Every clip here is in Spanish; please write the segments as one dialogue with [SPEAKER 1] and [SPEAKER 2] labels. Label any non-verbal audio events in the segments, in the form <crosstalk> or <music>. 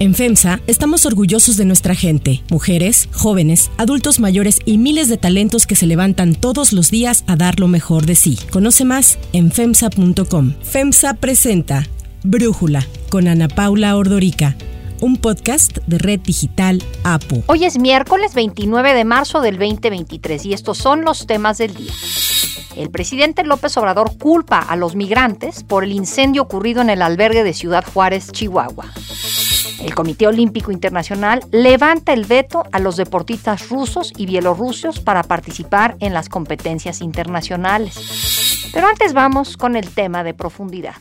[SPEAKER 1] En FEMSA estamos orgullosos de nuestra gente, mujeres, jóvenes, adultos mayores y miles de talentos que se levantan todos los días a dar lo mejor de sí. Conoce más en FEMSA.com. FEMSA presenta Brújula con Ana Paula Ordorica un podcast de Red Digital APO.
[SPEAKER 2] Hoy es miércoles 29 de marzo del 2023 y estos son los temas del día. El presidente López Obrador culpa a los migrantes por el incendio ocurrido en el albergue de Ciudad Juárez, Chihuahua. El Comité Olímpico Internacional levanta el veto a los deportistas rusos y bielorrusios para participar en las competencias internacionales. Pero antes vamos con el tema de profundidad.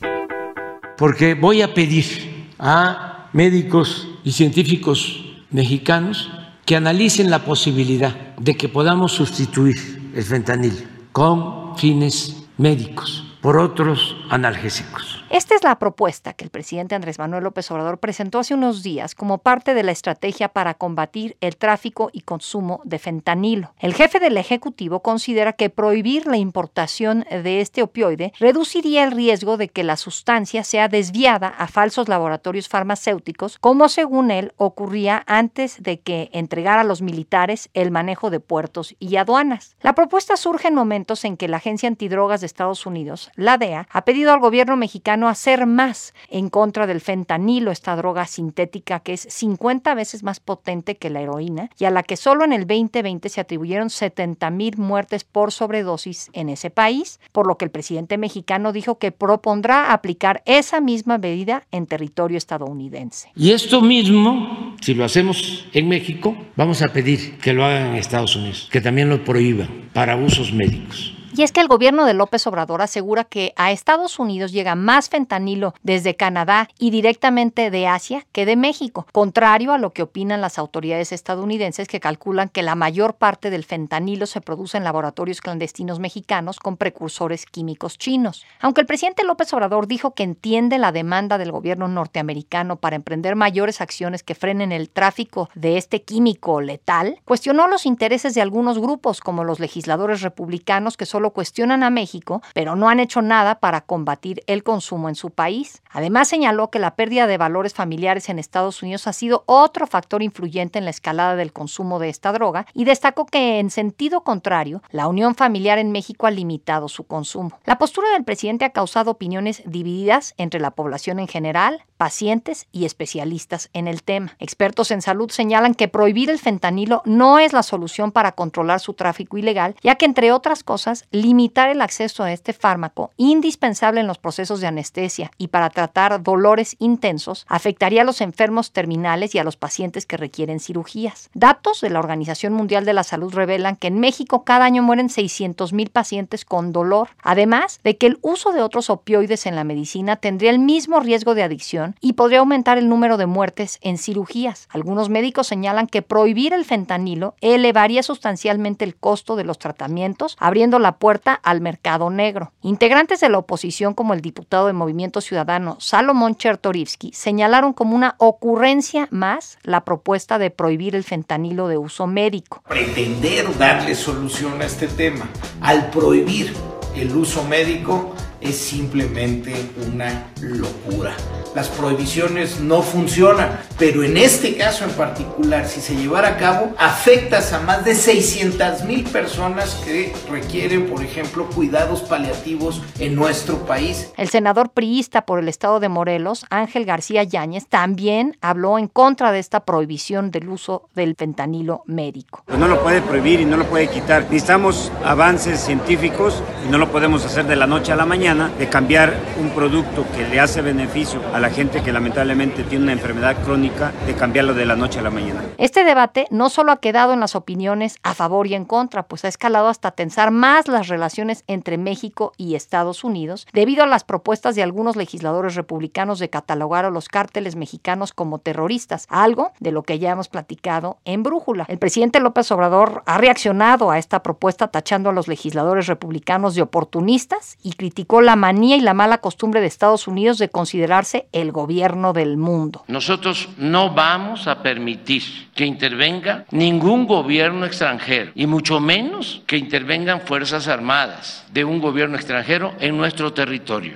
[SPEAKER 3] Porque voy a pedir a médicos y científicos mexicanos que analicen la posibilidad de que podamos sustituir el fentanil con fines médicos por otros analgésicos.
[SPEAKER 2] Esta es la propuesta que el presidente Andrés Manuel López Obrador presentó hace unos días como parte de la estrategia para combatir el tráfico y consumo de fentanilo. El jefe del Ejecutivo considera que prohibir la importación de este opioide reduciría el riesgo de que la sustancia sea desviada a falsos laboratorios farmacéuticos, como según él ocurría antes de que entregara a los militares el manejo de puertos y aduanas. La propuesta surge en momentos en que la Agencia Antidrogas de Estados Unidos, la DEA, ha pedido al gobierno mexicano no hacer más en contra del fentanilo, esta droga sintética que es 50 veces más potente que la heroína y a la que solo en el 2020 se atribuyeron 70 mil muertes por sobredosis en ese país, por lo que el presidente mexicano dijo que propondrá aplicar esa misma medida en territorio estadounidense.
[SPEAKER 3] Y esto mismo, si lo hacemos en México, vamos a pedir que lo hagan en Estados Unidos, que también lo prohíban para usos médicos.
[SPEAKER 2] Y es que el gobierno de López Obrador asegura que a Estados Unidos llega más fentanilo desde Canadá y directamente de Asia que de México, contrario a lo que opinan las autoridades estadounidenses que calculan que la mayor parte del fentanilo se produce en laboratorios clandestinos mexicanos con precursores químicos chinos. Aunque el presidente López Obrador dijo que entiende la demanda del gobierno norteamericano para emprender mayores acciones que frenen el tráfico de este químico letal, cuestionó los intereses de algunos grupos como los legisladores republicanos que son cuestionan a México, pero no han hecho nada para combatir el consumo en su país. Además, señaló que la pérdida de valores familiares en Estados Unidos ha sido otro factor influyente en la escalada del consumo de esta droga y destacó que, en sentido contrario, la unión familiar en México ha limitado su consumo. La postura del presidente ha causado opiniones divididas entre la población en general, pacientes y especialistas en el tema. Expertos en salud señalan que prohibir el fentanilo no es la solución para controlar su tráfico ilegal, ya que, entre otras cosas, limitar el acceso a este fármaco, indispensable en los procesos de anestesia y para tratar dolores intensos, afectaría a los enfermos terminales y a los pacientes que requieren cirugías. Datos de la Organización Mundial de la Salud revelan que en México cada año mueren 600 mil pacientes con dolor, además de que el uso de otros opioides en la medicina tendría el mismo riesgo de adicción y podría aumentar el número de muertes en cirugías. Algunos médicos señalan que prohibir el fentanilo elevaría sustancialmente el costo de los tratamientos, abriendo la puerta al mercado negro. Integrantes de la oposición como el diputado de Movimiento Ciudadano Salomón Chertorivsky señalaron como una ocurrencia más la propuesta de prohibir el fentanilo de uso médico.
[SPEAKER 4] Pretender darle solución a este tema al prohibir el uso médico es simplemente una locura. Las prohibiciones no funcionan, pero en este caso en particular, si se llevara a cabo, afectas a más de 600 mil personas que requieren, por ejemplo, cuidados paliativos en nuestro país.
[SPEAKER 2] El senador priista por el estado de Morelos, Ángel García Yáñez, también habló en contra de esta prohibición del uso del fentanilo médico.
[SPEAKER 5] Pues no lo puede prohibir y no lo puede quitar. Necesitamos avances científicos y no lo podemos hacer de la noche a la mañana de cambiar un producto que le hace beneficio a la gente que lamentablemente tiene una enfermedad crónica, de cambiarlo de la noche a la mañana.
[SPEAKER 2] Este debate no solo ha quedado en las opiniones a favor y en contra, pues ha escalado hasta tensar más las relaciones entre México y Estados Unidos, debido a las propuestas de algunos legisladores republicanos de catalogar a los cárteles mexicanos como terroristas, algo de lo que ya hemos platicado en Brújula. El presidente López Obrador ha reaccionado a esta propuesta tachando a los legisladores republicanos de oportunistas y criticó la manía y la mala costumbre de Estados Unidos de considerarse el gobierno del mundo.
[SPEAKER 6] Nosotros no vamos a permitir que intervenga ningún gobierno extranjero y mucho menos que intervengan fuerzas armadas de un gobierno extranjero en nuestro territorio.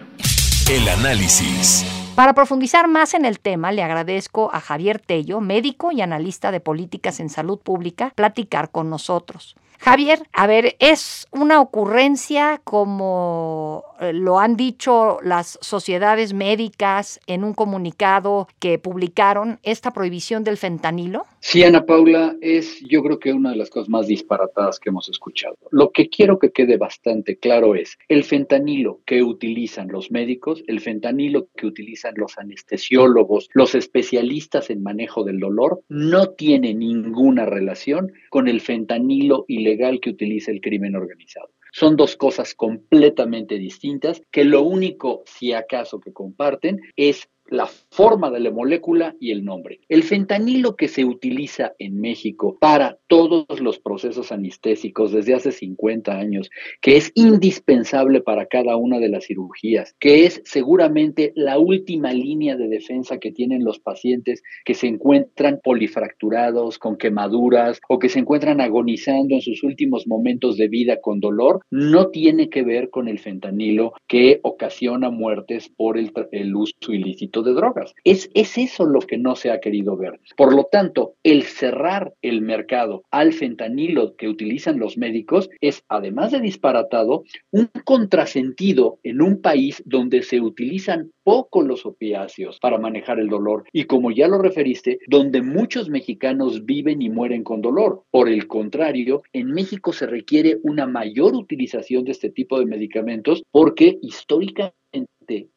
[SPEAKER 7] El análisis.
[SPEAKER 2] Para profundizar más en el tema, le agradezco a Javier Tello, médico y analista de políticas en salud pública, platicar con nosotros. Javier, a ver, es una ocurrencia como lo han dicho las sociedades médicas en un comunicado que publicaron, esta prohibición del fentanilo?
[SPEAKER 7] Sí, Ana Paula, es yo creo que una de las cosas más disparatadas que hemos escuchado. Lo que quiero que quede bastante claro es el fentanilo que utilizan los médicos, el fentanilo que utilizan los anestesiólogos, los especialistas en manejo del dolor, no tiene ninguna relación con el fentanilo ilegal que utiliza el crimen organizado. Son dos cosas completamente distintas que lo único, si acaso, que comparten es la forma de la molécula y el nombre. El fentanilo que se utiliza en México para todos los procesos anestésicos desde hace 50 años, que es indispensable para cada una de las cirugías, que es seguramente la última línea de defensa que tienen los pacientes que se encuentran polifracturados, con quemaduras o que se encuentran agonizando en sus últimos momentos de vida con dolor, no tiene que ver con el fentanilo que ocasiona muertes por el, el uso ilícito de drogas. Es, es eso lo que no se ha querido ver. Por lo tanto, el cerrar el mercado al fentanilo que utilizan los médicos es, además de disparatado, un contrasentido en un país donde se utilizan poco los opiáceos para manejar el dolor y como ya lo referiste, donde muchos mexicanos viven y mueren con dolor. Por el contrario, en México se requiere una mayor utilización de este tipo de medicamentos porque históricamente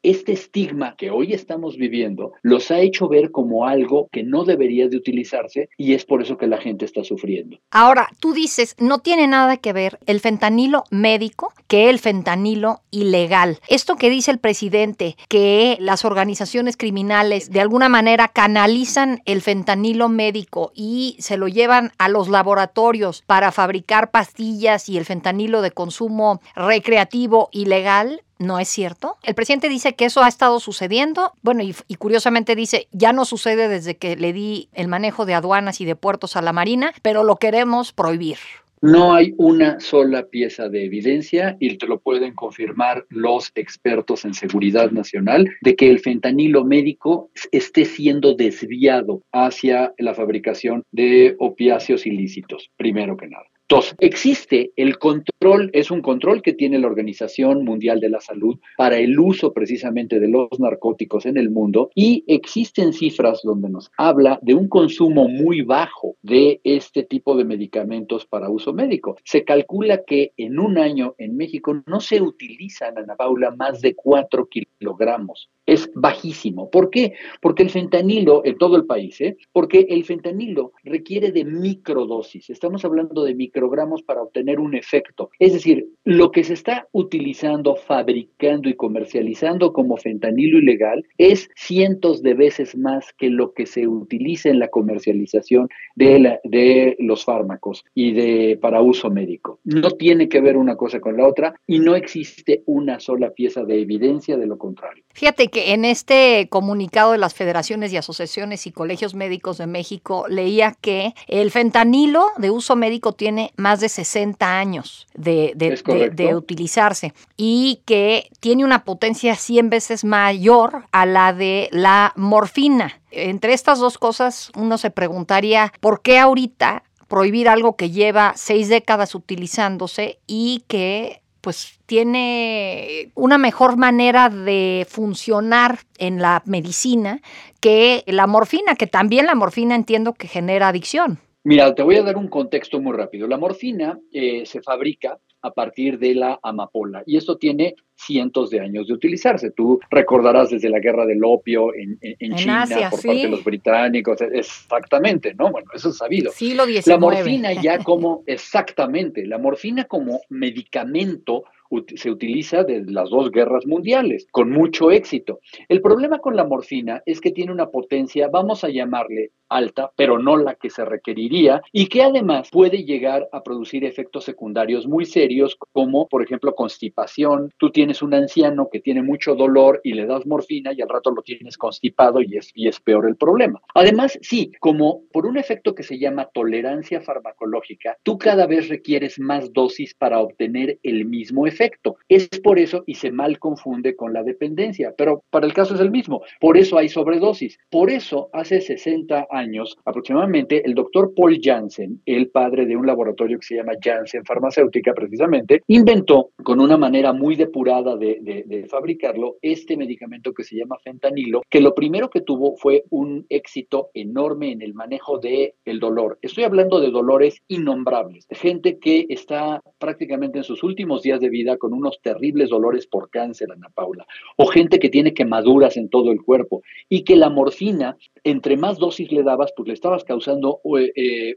[SPEAKER 7] este estigma que hoy estamos viviendo los ha hecho ver como algo que no debería de utilizarse y es por eso que la gente está sufriendo.
[SPEAKER 2] Ahora, tú dices, no tiene nada que ver el fentanilo médico que el fentanilo ilegal. Esto que dice el presidente, que las organizaciones criminales de alguna manera canalizan el fentanilo médico y se lo llevan a los laboratorios para fabricar pastillas y el fentanilo de consumo recreativo ilegal, no es cierto. El presidente dice que eso ha estado sucediendo, bueno, y, curiosamente dice, ya no sucede desde que le di el manejo de aduanas y de puertos a la Marina, pero lo queremos prohibir.
[SPEAKER 7] No hay una sola pieza de evidencia y te lo pueden confirmar los expertos en seguridad nacional de que el fentanilo médico esté siendo desviado hacia la fabricación de opiáceos ilícitos, primero que nada. Entonces, existe el control, es un control que tiene la Organización Mundial de la Salud para el uso precisamente de los narcóticos en el mundo y existen cifras donde nos habla de un consumo muy bajo de este tipo de medicamentos para uso médico. Se calcula que en un año en México no se utilizan, Ana Paula, más de 4 kilogramos es bajísimo. ¿Por qué? Porque el fentanilo, en todo el país, ¿eh? porque el fentanilo requiere de microdosis. Estamos hablando de microgramos para obtener un efecto. Es decir, lo que se está utilizando, fabricando y comercializando como fentanilo ilegal es cientos de veces más que lo que se utiliza en la comercialización de, de los fármacos y de para uso médico. No tiene que ver una cosa con la otra y no existe una sola pieza de evidencia de lo contrario.
[SPEAKER 2] Fíjate que en este comunicado de las federaciones y asociaciones y colegios médicos de México leía que el fentanilo de uso médico tiene más de 60 años de, de, utilizarse y que tiene una potencia 100 veces mayor a la de la morfina. Entre estas dos cosas uno se preguntaría por qué ahorita prohibir algo que lleva seis décadas utilizándose y que pues tiene una mejor manera de funcionar en la medicina que la morfina, que también la morfina entiendo que genera adicción.
[SPEAKER 7] Mira, te voy a dar un contexto muy rápido. La morfina eh, se fabrica a partir de la amapola y esto tiene cientos de años de utilizarse. Tú recordarás desde la guerra del opio en, China por parte de los británicos, exactamente, ¿no? Bueno, eso es sabido.
[SPEAKER 2] Siglo XIX.
[SPEAKER 7] La morfina ya <laughs> como, exactamente, la morfina como medicamento se utiliza desde las dos guerras mundiales, con mucho éxito. El problema con la morfina es que tiene una potencia, vamos a llamarle alta, pero no la que se requeriría, y que además puede llegar a producir efectos secundarios muy serios, como por ejemplo constipación. Tú tienes un anciano que tiene mucho dolor y le das morfina y al rato lo tienes constipado y es, y es peor el problema. Además, sí, como por un efecto que se llama tolerancia farmacológica, tú cada vez requieres más dosis para obtener el mismo efecto. Es por eso y se mal confunde con la dependencia, pero para el caso es el mismo. Por eso hay sobredosis. Por eso hace 60 años aproximadamente el doctor Paul Janssen, el padre de un laboratorio que se llama Janssen Farmacéutica precisamente, inventó con una manera muy depurada de, de fabricarlo este medicamento que se llama fentanilo, que lo primero que tuvo fue un éxito enorme en el manejo de el dolor. Estoy hablando de dolores innombrables, gente que está prácticamente en sus últimos días de vida con unos terribles dolores por cáncer, Ana Paula, o gente que tiene quemaduras en todo el cuerpo y que la morfina, entre más dosis le dabas, pues le estabas causando eh, eh,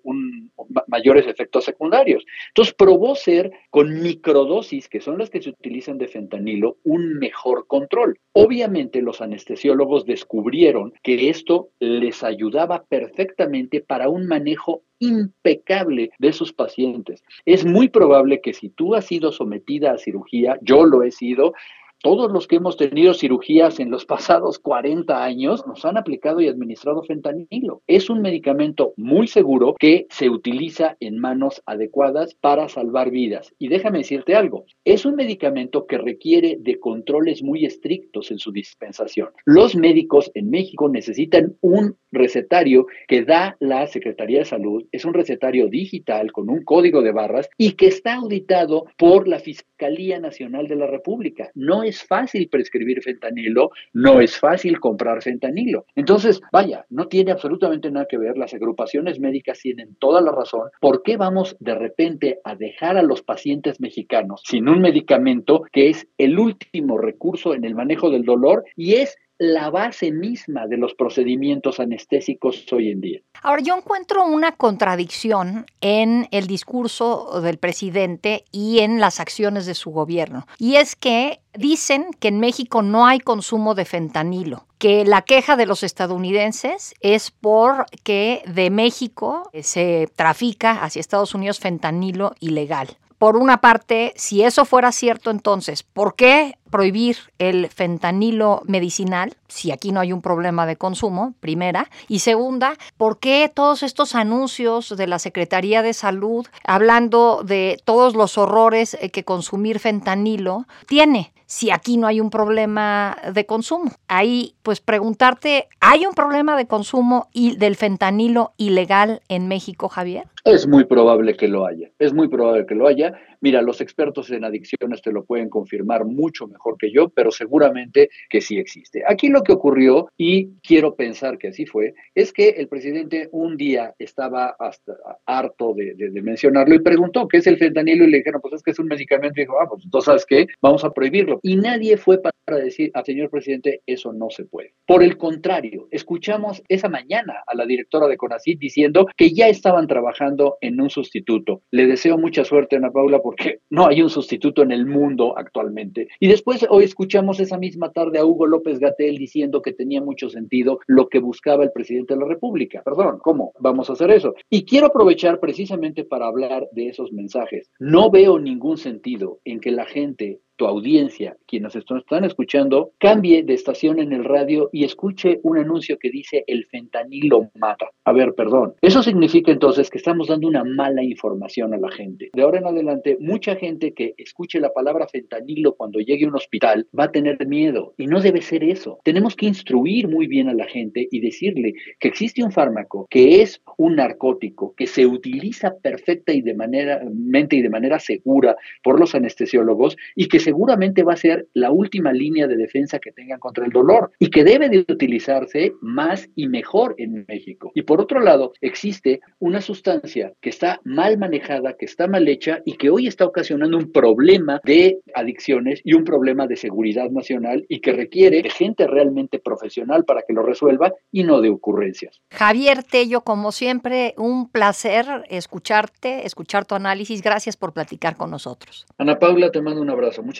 [SPEAKER 7] mayores efectos secundarios. Entonces probó ser con microdosis, que son las que se utilizan de fentanilo, un mejor control. Obviamente los anestesiólogos descubrieron que esto les ayudaba perfectamente para un manejo impecable de sus pacientes. Es muy probable que si tú has sido sometida a cirugía, yo lo he sido, todos los que hemos tenido cirugías en los pasados 40 años nos han aplicado y administrado fentanilo. Es un medicamento muy seguro que se utiliza en manos adecuadas para salvar vidas. Y déjame decirte algo, es un medicamento que requiere de controles muy estrictos en su dispensación. Los médicos en México necesitan un recetario que da la Secretaría de Salud. Es un recetario digital con un código de barras y que está auditado por la Fiscalía Nacional de la República. No es fácil prescribir fentanilo, no es fácil comprar fentanilo. Entonces, vaya, no tiene absolutamente nada que ver. Las agrupaciones médicas tienen toda la razón. ¿Por qué vamos de repente a dejar a los pacientes mexicanos sin un medicamento que es el último recurso en el manejo del dolor y es la base misma de los procedimientos anestésicos hoy en día.
[SPEAKER 2] Ahora, yo encuentro una contradicción en el discurso del presidente y en las acciones de su gobierno. Y es que dicen que en México no hay consumo de fentanilo, que la queja de los estadounidenses es porque de México se trafica hacia Estados Unidos fentanilo ilegal por una parte, si eso fuera cierto, entonces, ¿por qué prohibir el fentanilo medicinal si aquí no hay un problema de consumo? Primera. Y segunda, ¿por qué todos estos anuncios de la Secretaría de Salud hablando de todos los horrores eh, que consumir fentanilo tiene? si aquí no hay un problema de consumo. Ahí, pues preguntarte, ¿hay un problema de consumo y del fentanilo ilegal en México, Javier?
[SPEAKER 7] Es muy probable que lo haya, es muy probable que lo haya. Mira, los expertos en adicciones te lo pueden confirmar mucho mejor que yo, pero seguramente que sí existe. Aquí lo que ocurrió, y quiero pensar que así fue, es que el presidente un día estaba hasta harto de, mencionarlo y preguntó qué es el fentanilo y le dijeron, pues es que es un medicamento y dijo, ah, pues entonces, ¿sabes qué? Vamos a prohibirlo. Y nadie fue para decir al señor presidente, eso no se puede. Por el contrario, escuchamos esa mañana a la directora de CONACYT diciendo que ya estaban trabajando en un sustituto. Le deseo mucha suerte, Ana Paula, porque <laughs> no hay un sustituto en el mundo actualmente. Y después hoy escuchamos esa misma tarde a Hugo López Gatel diciendo que tenía mucho sentido lo que buscaba el presidente de la República. Perdón, ¿cómo vamos a hacer eso? Y quiero aprovechar precisamente para hablar de esos mensajes. No veo ningún sentido en que la gente tu audiencia, quienes están escuchando, cambie de estación en el radio y escuche un anuncio que dice el fentanilo mata. A ver, perdón. Eso significa entonces que estamos dando una mala información a la gente. De ahora en adelante, mucha gente que escuche la palabra fentanilo cuando llegue a un hospital va a tener miedo y no debe ser eso. Tenemos que instruir muy bien a la gente y decirle que existe un fármaco que es un narcótico que se utiliza perfecta y de manera mente y de manera segura por los anestesiólogos y que se seguramente va a ser la última línea de defensa que tengan contra el dolor y que debe de utilizarse más y mejor en México. Y por otro lado, existe una sustancia que está mal manejada, que está mal hecha y que hoy está ocasionando un problema de adicciones y un problema de seguridad nacional y que requiere de gente realmente profesional para que lo resuelva y no de ocurrencias.
[SPEAKER 2] Javier Tello, como siempre, un placer escucharte, escuchar tu análisis. Gracias por platicar con nosotros.
[SPEAKER 7] Ana Paula, te mando un abrazo. Muchas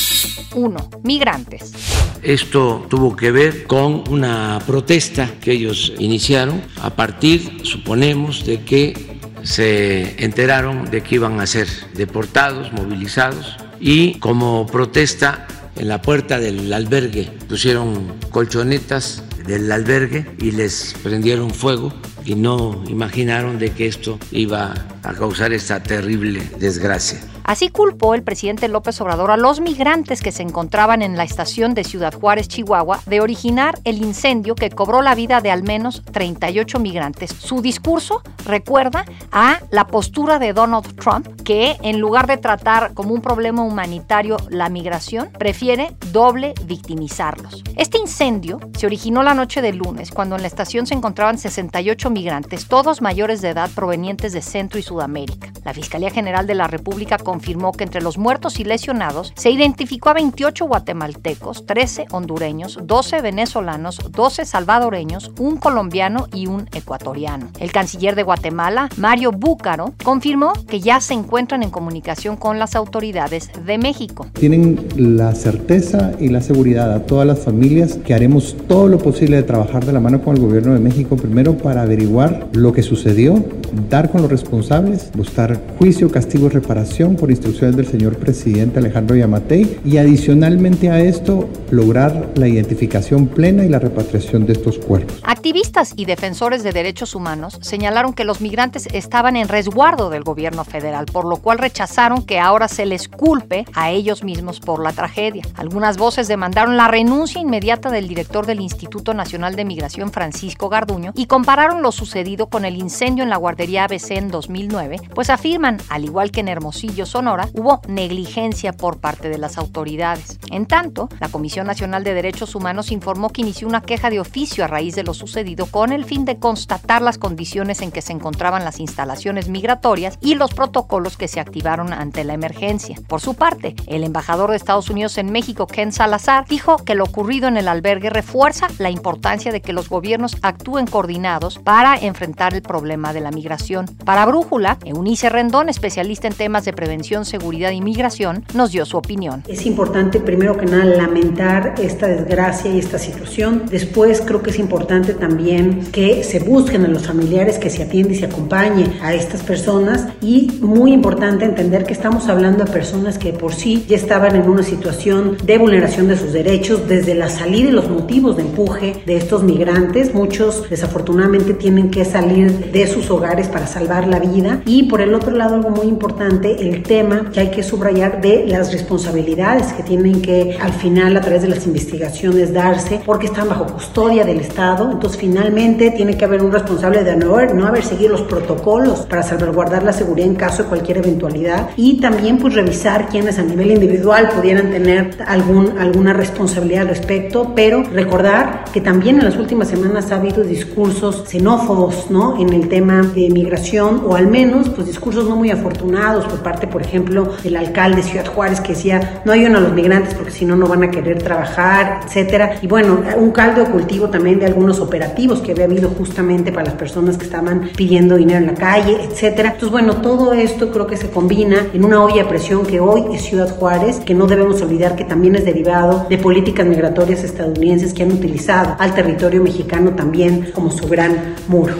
[SPEAKER 2] 1. Migrantes.
[SPEAKER 3] Esto tuvo que ver con una protesta que ellos iniciaron a partir, suponemos, de que se enteraron de que iban a ser deportados, movilizados y como protesta en la puerta del albergue pusieron colchonetas del albergue y les prendieron fuego y no imaginaron de que esto iba a causar esta terrible desgracia.
[SPEAKER 2] Así culpó el presidente López Obrador a los migrantes que se encontraban en la estación de Ciudad Juárez, Chihuahua, de originar el incendio que cobró la vida de al menos 38 migrantes. Su discurso recuerda a la postura de Donald Trump, que en lugar de tratar como un problema humanitario la migración, prefiere doble victimizarlos. Este incendio se originó la noche del lunes, cuando en la estación se encontraban 68 migrantes, todos mayores de edad provenientes de Centro y Sudamérica. La Fiscalía General de la República confirmó que entre los muertos y lesionados se identificó a 28 guatemaltecos, 13 hondureños, 12 venezolanos, 12 salvadoreños, un colombiano y un ecuatoriano. El canciller de Guatemala, Mario Búcaro, confirmó que ya se encuentran en comunicación con las autoridades de México.
[SPEAKER 8] Tienen la certeza y la seguridad a todas las familias que haremos todo lo posible de trabajar de la mano con el gobierno de México, primero para averiguar lo que sucedió, dar con los responsables, buscar juicio, castigo y reparación por instrucciones del señor presidente Alejandro Yamatei y adicionalmente a esto lograr la identificación plena y la repatriación de estos cuerpos.
[SPEAKER 2] Activistas y defensores de derechos humanos señalaron que los migrantes estaban en resguardo del gobierno federal, por lo cual rechazaron que ahora se les culpe a ellos mismos por la tragedia. Algunas voces demandaron la renuncia inmediata del director del Instituto Nacional de Migración, Francisco Garduño, y compararon lo sucedido con el incendio en la guardería ABC en 2009, pues afirman, al igual que en Hermosillo, Sonora, hubo negligencia por parte de las autoridades. En tanto, la Comisión Nacional de Derechos Humanos informó que inició una queja de oficio a raíz de lo sucedido con el fin de constatar las condiciones en que se encontraban las instalaciones migratorias y los protocolos que se activaron ante la emergencia. Por su parte, el embajador de Estados Unidos en México, Ken Salazar, dijo que lo ocurrido en el albergue refuerza la importancia de que los gobiernos actúen coordinados para enfrentar el problema de la migración. Para Brújula, Eunice Rendón, especialista en temas de prevención Seguridad y Migración, nos dio su opinión.
[SPEAKER 9] Es importante, primero que nada, lamentar esta desgracia y esta situación. Después, creo que es importante también que se busquen a los familiares, que se atiende y se acompañe a estas personas. Y muy importante entender que estamos hablando de personas que por sí ya estaban en una situación de vulneración de sus derechos desde la salida y los motivos de empuje de estos migrantes. Muchos, desafortunadamente, tienen que salir de sus hogares para salvar la vida. Y por el otro lado, algo muy importante, el tema que hay que subrayar de las responsabilidades que tienen que al final a través de las investigaciones darse porque están bajo custodia del Estado. Entonces finalmente tiene que haber un responsable de no haber, no haber seguido los protocolos para salvaguardar la seguridad en caso de cualquier eventualidad y también pues revisar quienes a nivel individual pudieran tener algún, alguna responsabilidad al respecto, pero recordar que también en las últimas semanas ha habido discursos xenófobos ¿no? en el tema de migración o al menos pues discursos no muy afortunados por parte por ejemplo, el alcalde de Ciudad Juárez que decía, no ayuden a los migrantes porque si no, no van a querer trabajar, etcétera. Y bueno, un caldo de cultivo también de algunos operativos que había habido justamente para las personas que estaban pidiendo dinero en la calle, etcétera. Entonces, bueno, todo esto creo que se combina en una olla de presión que hoy es Ciudad Juárez, que no debemos olvidar que también es derivado de políticas migratorias estadounidenses que han utilizado al territorio mexicano también como su gran muro.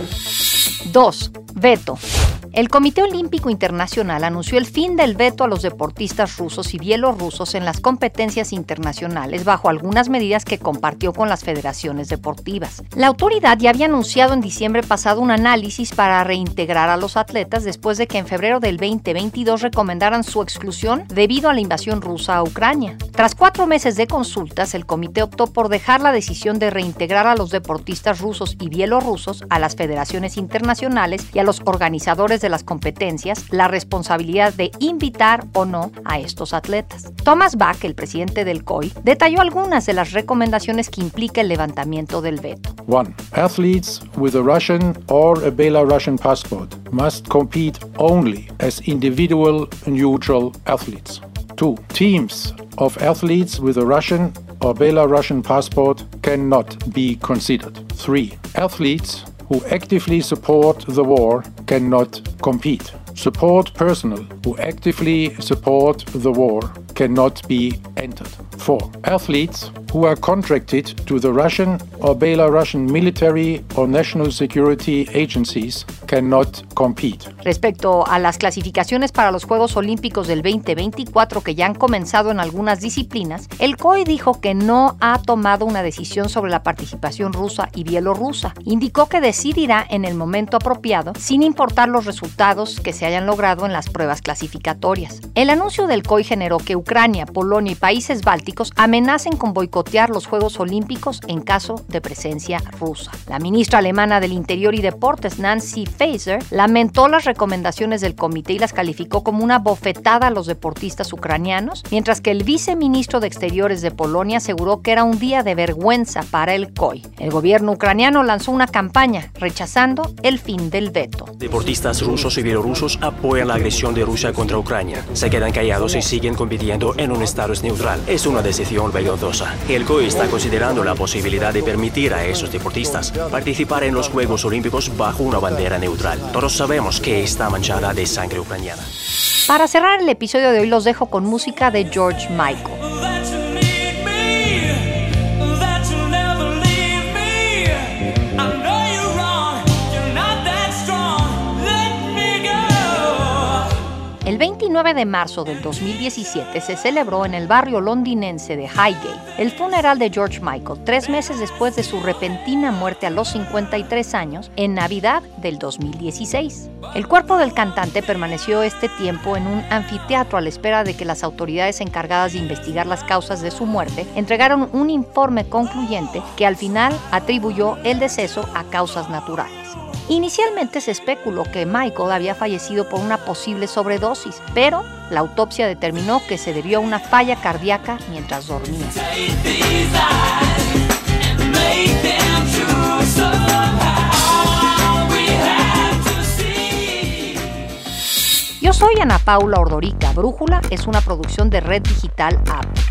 [SPEAKER 2] 2. Veto. El Comité Olímpico Internacional anunció el fin del veto a los deportistas rusos y bielorrusos en las competencias internacionales bajo algunas medidas que compartió con las federaciones deportivas. La autoridad ya había anunciado en diciembre pasado un análisis para reintegrar a los atletas después de que en febrero del 2022 recomendaran su exclusión debido a la invasión rusa a Ucrania. Tras cuatro meses de consultas, el comité optó por dejar la decisión de reintegrar a los deportistas rusos y bielorrusos a las federaciones internacionales y a los organizadores de las competencias la responsabilidad de invitar o no a estos atletas. Thomas Bach, el presidente del COI, detalló algunas de las recomendaciones que implica el levantamiento del veto.
[SPEAKER 10] 1. Athletes with a Russian or a Belarusian passport must compete only as individual neutral athletes. 2. Teams of athletes with a Russian or Belarusian passport cannot be considered. 3. Athletes who actively support the war cannot compete. Support personnel who actively support the war cannot be entered. 4. Athletes who are contracted to the Russian or Belarusian military or national security agencies cannot compete.
[SPEAKER 2] Respecto a las clasificaciones para los Juegos Olímpicos del 2024 que ya han comenzado en algunas disciplinas, el COI dijo que no ha tomado una decisión sobre la participación rusa y bielorrusa. Indicó que decidirá en el momento apropiado, sin importar los resultados que se hayan logrado en las pruebas clasificatorias. El anuncio del COI generó que Ucrania, Polonia y países bálticos amenacen con boicotear los Juegos Olímpicos en caso de presencia rusa. La ministra alemana del Interior y Deportes, Nancy Faeser, lamentó las recomendaciones del comité y las calificó como una bofetada a los deportistas ucranianos, mientras que el viceministro de Exteriores de Polonia aseguró que era un día de vergüenza para el COI. El gobierno ucraniano lanzó una campaña rechazando el fin del veto.
[SPEAKER 11] Deportistas rusos y bielorrusos apoyan la agresión de Rusia contra Ucrania. Se quedan callados y siguen compitiendo en un estado neutral. Es una decisión vergonzosa. El COI está considerando la posibilidad de permitir a esos deportistas participar en los Juegos Olímpicos bajo una bandera neutral. Todos sabemos que está manchada de sangre ucraniana.
[SPEAKER 2] Para cerrar el episodio de hoy los dejo con música de George Michael. El 29 de marzo del 2017 se celebró en el barrio londinense de Highgate el funeral de George Michael, tres meses después de su repentina muerte a los 53 años en Navidad del 2016. El cuerpo del cantante permaneció este tiempo en un anfiteatro a la espera de que las autoridades encargadas de investigar las causas de su muerte entregaron un informe concluyente que al final atribuyó el deceso a causas naturales. Inicialmente se especuló que Michael había fallecido por una posible sobredosis, pero la autopsia determinó que se debió a una falla cardíaca mientras dormía. Yo soy Ana Paula Ordorica. Brújula es una producción de Red Digital App.